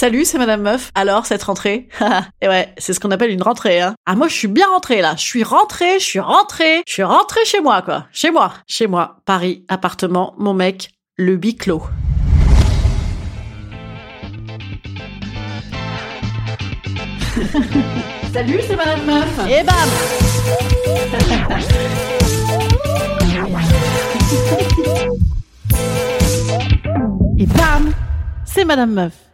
Salut, c'est Madame Meuf. Alors, cette rentrée Et ouais, c'est ce qu'on appelle une rentrée, hein. Ah, moi, je suis bien rentrée, là. Je suis rentrée, je suis rentrée, je suis rentrée chez moi, quoi. Chez moi, chez moi. Paris, appartement, mon mec, le biclos. Salut, c'est Madame Meuf. Et bam Et bam C'est Madame Meuf.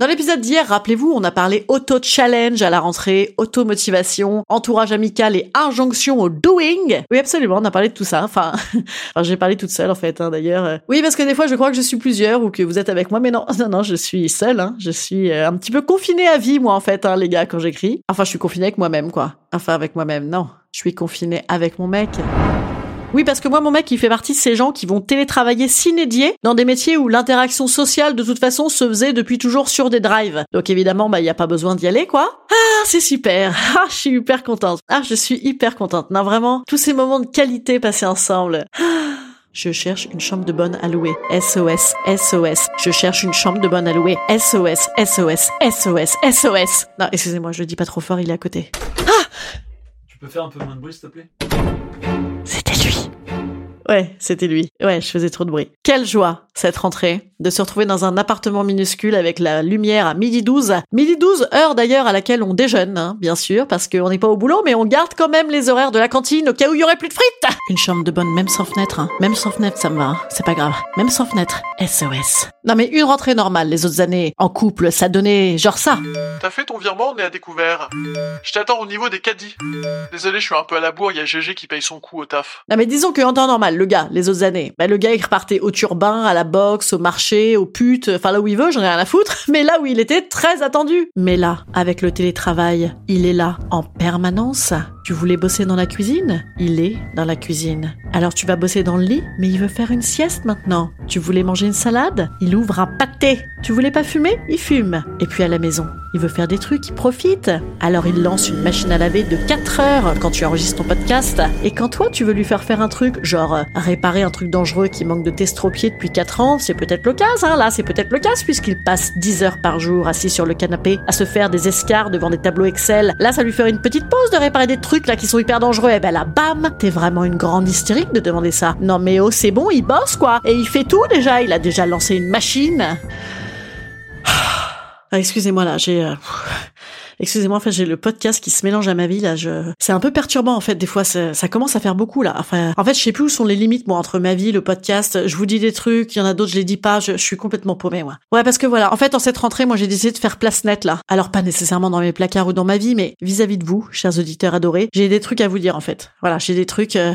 Dans l'épisode d'hier, rappelez-vous, on a parlé auto-challenge à la rentrée, auto-motivation, entourage amical et injonction au doing. Oui, absolument, on a parlé de tout ça. Enfin, j'ai parlé toute seule en fait, hein, d'ailleurs. Oui, parce que des fois, je crois que je suis plusieurs ou que vous êtes avec moi, mais non, non, non, je suis seule. Hein. Je suis euh, un petit peu confinée à vie, moi, en fait, hein, les gars, quand j'écris. Enfin, je suis confinée avec moi-même, quoi. Enfin, avec moi-même, non. Je suis confinée avec mon mec. Oui, parce que moi, mon mec, il fait partie de ces gens qui vont télétravailler s'inédier dans des métiers où l'interaction sociale, de toute façon, se faisait depuis toujours sur des drives. Donc évidemment, bah, il n'y a pas besoin d'y aller, quoi. Ah, c'est super. Ah, je suis hyper contente. Ah, je suis hyper contente. Non, vraiment, tous ces moments de qualité passés ensemble. Ah. Je cherche une chambre de bonne à louer. SOS, SOS. Je cherche une chambre de bonne à louer. SOS, SOS, SOS, SOS. Non, excusez-moi, je le dis pas trop fort, il est à côté. Ah Tu peux faire un peu moins de bruit, s'il te plaît? C'était lui. Ouais, c'était lui. Ouais, je faisais trop de bruit. Quelle joie, cette rentrée, de se retrouver dans un appartement minuscule avec la lumière à midi 12. Midi 12, heure d'ailleurs à laquelle on déjeune, hein, bien sûr, parce qu'on n'est pas au boulot, mais on garde quand même les horaires de la cantine au cas où il y aurait plus de frites. Une chambre de bonne, même sans fenêtre, hein. Même sans fenêtre, ça me va, hein. c'est pas grave. Même sans fenêtre. SOS. Non mais une rentrée normale, les autres années, en couple, ça donnait genre ça. T'as fait ton virement, on est à découvert. Je t'attends au niveau des caddies. Désolé, je suis un peu à la bourre, il y a GG qui paye son coup au taf. Non mais disons que en temps normal, le gars, les autres années, bah, le gars il repartait au turbin, à la boxe, au marché, au putes, enfin là où il veut, j'en ai rien à foutre. Mais là où il était très attendu. Mais là, avec le télétravail, il est là en permanence. Tu voulais bosser dans la cuisine? Il est dans la cuisine. Alors tu vas bosser dans le lit, mais il veut faire une sieste maintenant. Tu voulais manger une salade? Il ouvre un pâté. Tu voulais pas fumer? Il fume. Et puis à la maison, il veut faire des trucs, il profite. Alors il lance une machine à laver de 4 heures quand tu enregistres ton podcast. Et quand toi tu veux lui faire faire un truc, genre euh, réparer un truc dangereux qui manque de testropied depuis 4 ans, c'est peut-être l'occasion, hein, là c'est peut-être l'occasion puisqu'il passe 10 heures par jour assis sur le canapé à se faire des escarres devant des tableaux Excel. Là ça lui fait une petite pause de réparer des trucs là qui sont hyper dangereux. Et ben là bam, t'es vraiment une grande hystérique de demander ça. Non mais oh c'est bon, il bosse quoi. Et il fait tout déjà, il a déjà lancé une machine. Ah, excusez-moi là, j'ai euh, Excusez-moi, en fait, j'ai le podcast qui se mélange à ma vie là. Je... C'est un peu perturbant en fait. Des fois, ça, commence à faire beaucoup là. Enfin, en fait, je sais plus où sont les limites moi entre ma vie, le podcast. Je vous dis des trucs, il y en a d'autres, je les dis pas. Je, je suis complètement paumée moi. Ouais, parce que voilà. En fait, en cette rentrée, moi, j'ai décidé de faire place nette là. Alors pas nécessairement dans mes placards ou dans ma vie, mais vis-à-vis de vous, chers auditeurs adorés, j'ai des trucs à vous dire en fait. Voilà, j'ai des trucs. euh,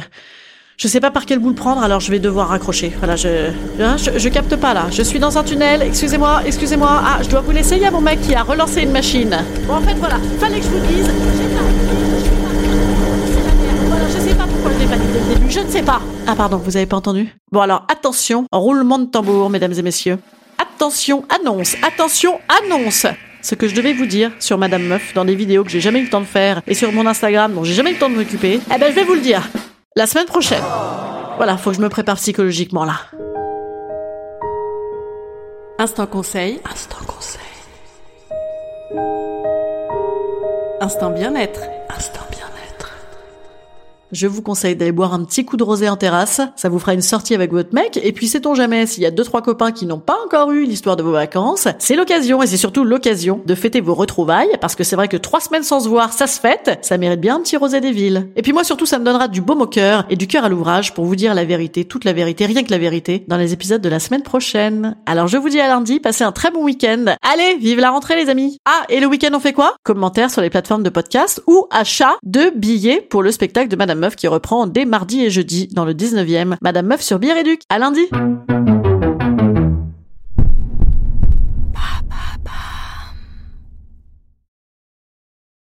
Je sais pas par quel bout le prendre, alors je vais devoir raccrocher. Voilà, je, hein, je, je capte pas là. Je suis dans un tunnel. Excusez-moi, excusez-moi. Ah, je dois vous laisser. Il y a mon mec qui a relancé une machine. Bon, en fait, voilà. Fallait que je vous dise. J'ai pas. Je sais pas pourquoi je l'ai pas dit dès le début. Je ne sais pas. Ah, pardon, vous avez pas entendu? Bon, alors attention. Roulement de tambour, mesdames et messieurs. Attention, annonce. Attention, annonce. Ce que je devais vous dire sur Madame Meuf dans des vidéos que j'ai jamais eu le temps de faire et sur mon Instagram dont j'ai jamais eu le temps de m'occuper, eh ben je vais vous le dire. La semaine prochaine. Voilà, faut que je me prépare psychologiquement là. Instant conseil. Instant conseil. Instant bien-être. Je vous conseille d'aller boire un petit coup de rosé en terrasse. Ça vous fera une sortie avec votre mec. Et puis, sait-on jamais, s'il y a deux, trois copains qui n'ont pas encore eu l'histoire de vos vacances, c'est l'occasion et c'est surtout l'occasion de fêter vos retrouvailles parce que c'est vrai que trois semaines sans se voir, ça se fête. Ça mérite bien un petit rosé des villes. Et puis moi, surtout, ça me donnera du baume au cœur et du cœur à l'ouvrage pour vous dire la vérité, toute la vérité, rien que la vérité, dans les épisodes de la semaine prochaine. Alors, je vous dis à lundi, passez un très bon week-end. Allez, vive la rentrée, les amis. Ah, et le week-end, on fait quoi? Commentaires sur les plateformes de podcast ou achat de billets pour le spectacle de Madame Qui reprend dès mardi et jeudi dans le 19e. Madame Meuf sur Bière À lundi!